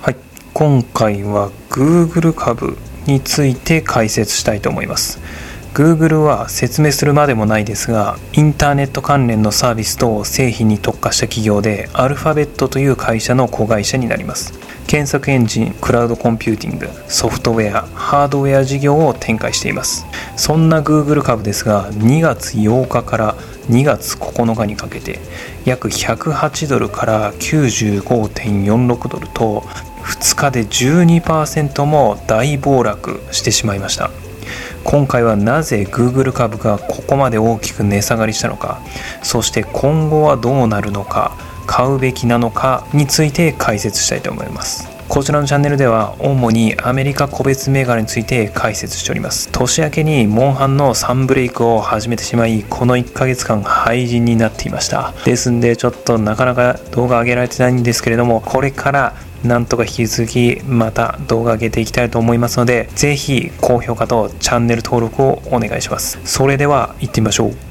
はい、今回は Google 株について解説したいと思います。Google は説明するまでもないですがインターネット関連のサービスと製品に特化した企業でアルファベットという会社の子会社になります。検索エンジンクラウドコンピューティングソフトウェアハードウェア事業を展開しています。そんな Google 株ですが2月8日から2月9日にかけて約108ドルから95.46ドルと2日で12%も大暴落してしまいました。今回はなぜ Google 株がここまで大きく値下がりしたのかそして今後はどうなるのか買うべきなのかについて解説したいと思います。こちらのチャンネルでは主にアメリカ個別銘柄について解説しております。年明けにモンハンのサンブレイクを始めてしまいこの1ヶ月間廃人になっていました。ですんでちょっとなかなか動画上げられてないんですけれどもこれからなんとか引き続きまた動画上げていきたいと思いますのでぜひ高評価とチャンネル登録をお願いします。それでは行ってみましょう。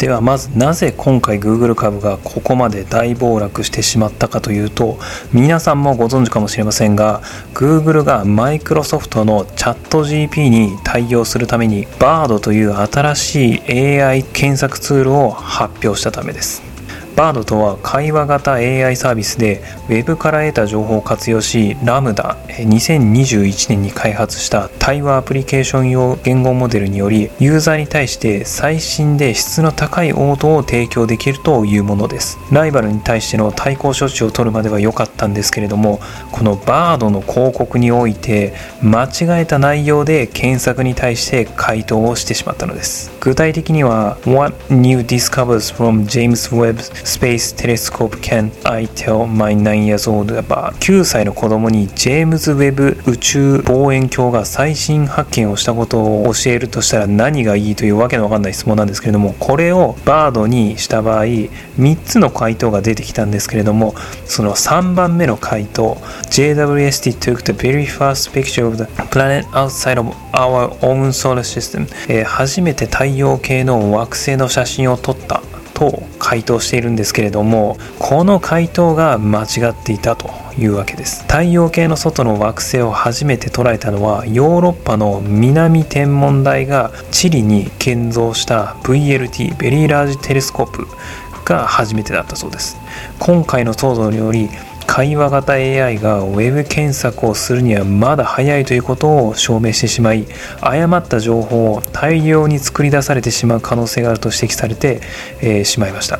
ではまずなぜ今回 Google 株がここまで大暴落してしまったかというと皆さんもご存知かもしれませんが Google がマイクロソフトのチャット GP に対応するために Bard という新しい AI 検索ツールを発表したためです。バードとは会話型 AI サービスで Web から得た情報を活用しラムダ2021年に開発した対話アプリケーション用言語モデルによりユーザーに対して最新で質の高い応答を提供できるというものです。ライバルに対しての対抗処置を取るまでは良かったんですけれどもこのバードの広告において間違えた内容で検索に対して回答をしてしまったのです。具体的には What new discovers from James Webb Space Telescope Can I Tell My 9 Years Old About 9歳の子供にジェームズ・ウェブ宇宙望遠鏡が最新発見をしたことを教えるとしたら何がいいというわけのわかんない質問なんですけれどもこれをバードにした場合3つの回答が出てきたんですけれどもその3番目の回答 JWST took the very first picture of the planet outside of our own solar system、えー、初めて太陽系の惑星の写真を撮った。と回答しているんですけれどもこの回答が間違っていたというわけです。太陽系の外の惑星を初めて捉えたのはヨーロッパの南天文台がチリに建造した VLT ベリーラージテレスコープが初めてだったそうです。今回の騒動により会話型 AI が Web 検索をするにはまだ早いということを証明してしまい誤った情報を大量に作り出されてしまう可能性があると指摘されて、えー、しまいました。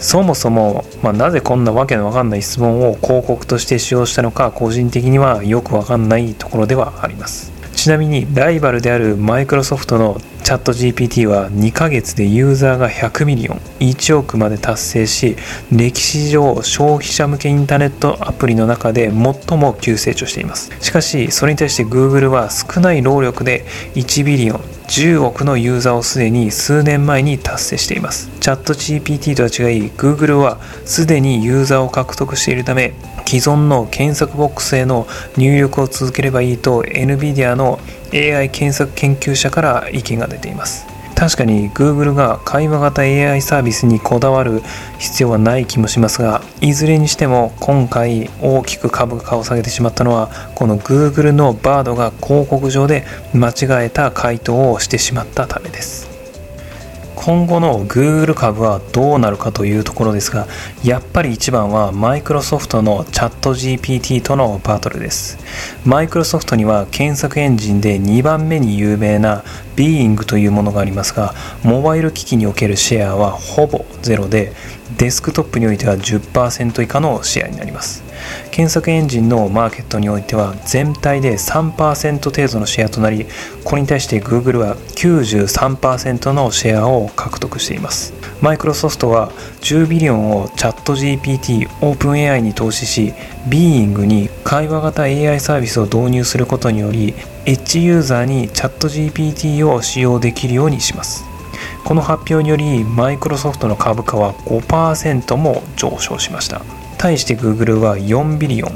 そもそも、まあ、なぜこんなわけのわかんない質問を広告として使用したのか個人的にはよくわかんないところではあります。ちなみにライバルであるマイクロソフトのチャット GPT は2ヶ月でユーザーが100 million。1億まで達成し歴史上消費者向けインターネットアプリの中で最も急成長しています。しかしそれに対して Google は少ない労力で1ビリオン10億のユーザーをすでに数年前に達成しています。チャット GPT とは違い Google はすでにユーザーを獲得しているため既存の検索ボックスへの入力を続ければいいと NVIDIA の AI 検索研究者から意見が出ています。確かに Google が会話型 AI サービスにこだわる必要はない気もしますがいずれにしても今回大きく株価を下げてしまったのはこの Google の Bard が広告上で間違えた回答をしてしまったためです。今後の Google 株はどうなるかというところですがやっぱり一番はマイクロソフトのチャット GPT とのバトルです。マイクロソフトには検索エンジンで2番目に有名な Being というものがありますがモバイル機器におけるシェアはほぼゼロでデスクトップにおいては10%以下のシェアになります。検索エンジンのマーケットにおいては全体で3%程度のシェアとなりこれに対して Google は93%のシェアを獲得しています。マイクロソフトは10ビリオンをチャット GPT オープン AI に投資し Being に会話型 AI サービスを導入することによりエッジユーザーにチャット GPT を使用できるようにします。この発表によりマイクロソフトの株価は5%も上昇しました。対して Google は4ビリオン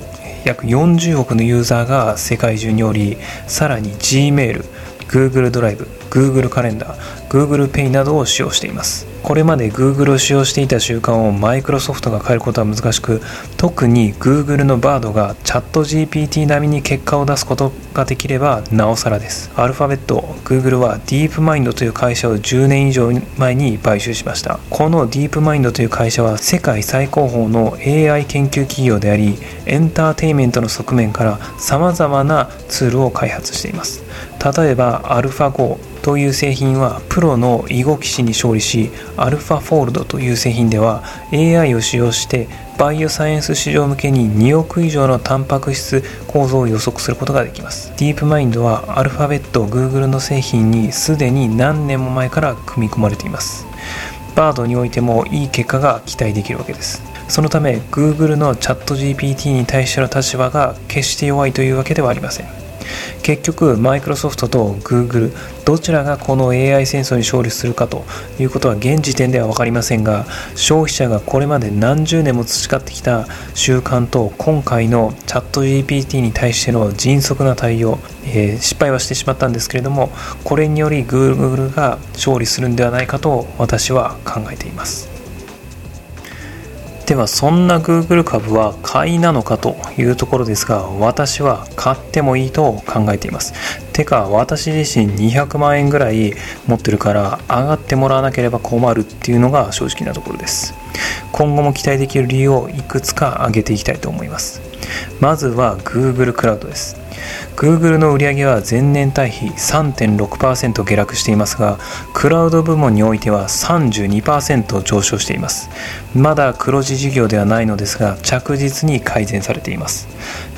約40億のユーザーが世界中におりさらに Gmail、Google ドライブ、Google カレンダー、Google Pay などを使用しています。これまで Google を使用していた習慣をマイクロソフトが変えることは難しく特に Google の Bard がチャット GPT 並みに結果を出すことができればなおさらです。アルファベット Google は DeepMind という会社を10年以上前に買収しました。この DeepMind という会社は世界最高峰の AI 研究企業でありエンターテインメントの側面から様々なツールを開発しています。例えば AlphaGo という製品はプロの囲碁棋士に勝利しアルファフォールドという製品では AI を使用してバイオサイエンス市場向けに2億以上のタンパク質構造を予測することができます。ディープマインドはアルファベット Google の製品にすでに何年も前から組み込まれています。バードにおいてもいい結果が期待できるわけです。そのため Google のチャット GPT に対しての立場が決して弱いというわけではありません。結局マイクロソフトとグーグルどちらがこの AI 戦争に勝利するかということは現時点では分かりませんが消費者がこれまで何十年も培ってきた習慣と今回のチャット GPT に対しての迅速な対応、えー、失敗はしてしまったんですけれどもこれによりグーグルが勝利するんではないかと私は考えています。ではそんな Google 株は買いなのかというところですが私は買ってもいいと考えています。てか私自身200万円ぐらい持ってるから上がってもらわなければ困るっていうのが正直なところです。今後も期待できる理由をいくつか挙げていきたいと思います。まずは Google クラウドです。Google の売上は前年対比3.6%下落していますがクラウド部門においては32%上昇しています。まだ黒字事業ではないのですが着実に改善されています。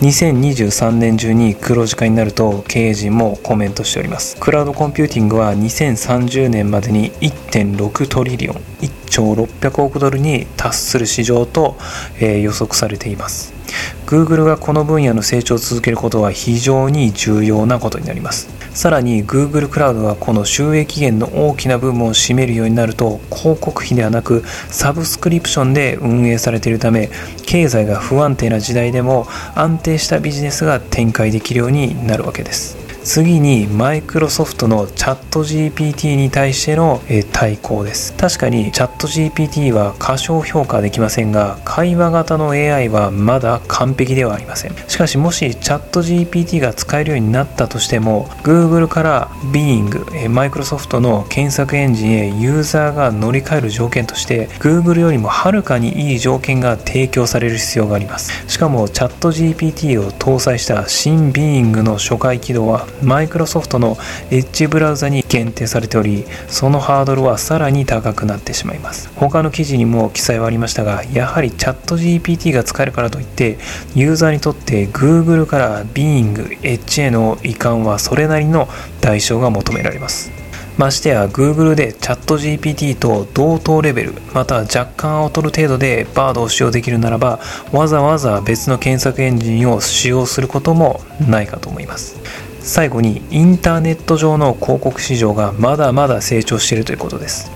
2023年中に黒字化になると経営陣もコメントしております。クラウドコンピューティングは2030年までに1.6 trillion 1兆600億ドルに達する市場と、えー、予測されています。Google がこの分野の成長を続けることは非常に重要なことになります。さらに Google クラウドがこの収益源の大きな部分を占めるようになると広告費ではなくサブスクリプションで運営されているため経済が不安定な時代でも安定したビジネスが展開できるようになるわけです。次にマイクロソフトのチャット GPT に対しての対抗です。確かにチャット GPT は過小評価できませんが会話型の AI はまだ完璧ではありません。しかしもしチャット GPT が使えるようになったとしても Google から Bing マイクロソフトの検索エンジンへユーザーが乗り換える条件として Google よりもはるかにいい条件が提供される必要があります。しかもチャット GPT を搭載した新 Bing の初回起動はマイクロソフトのエッジブラウザに限定されておりそのハードルはさらに高くなってしまいます。他の記事にも記載はありましたがやはりチャット GPT が使えるからといってユーザーにとって Google から Bing、Edge への移管はそれなりの代償が求められます。ましてや Google でチャット GPT と同等レベルまた若干劣る程度で Bard を使用できるならばわざわざ別の検索エンジンを使用することもないかと思います。最後にインターネット上の広告市場がまだまだ成長しているということです。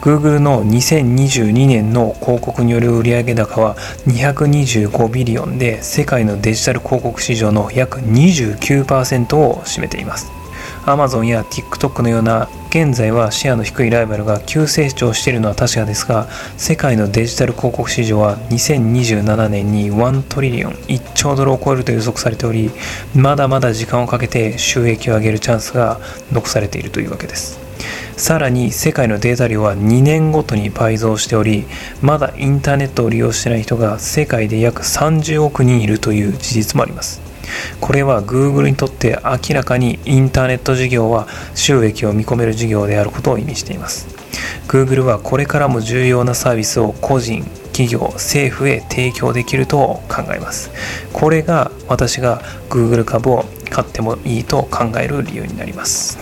Google の2022年の広告による売上高は225ビリオンで世界のデジタル広告市場の約29%を占めています。Amazon や TikTok のような現在はシェアの低いライバルが急成長しているのは確かですが世界のデジタル広告市場は2027年に1トリリオン1兆ドルを超えると予測されておりまだまだ時間をかけて収益を上げるチャンスが残されているというわけです。さらに世界のデータ量は2年ごとに倍増しておりまだインターネットを利用してない人が世界で約30億人いるという事実もあります。これは Google にとって明らかにインターネット事業は収益を見込める事業であることを意味しています。Google はこれからも重要なサービスを個人企業政府へ提供できると考えます。これが私が Google 株を買ってもいいと考える理由になります。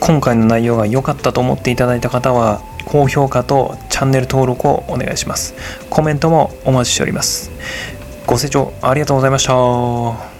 今回の内容が良かったと思っていただいた方は高評価とチャンネル登録をお願いします。コメントもお待ちしております。ご清聴ありがとうございました。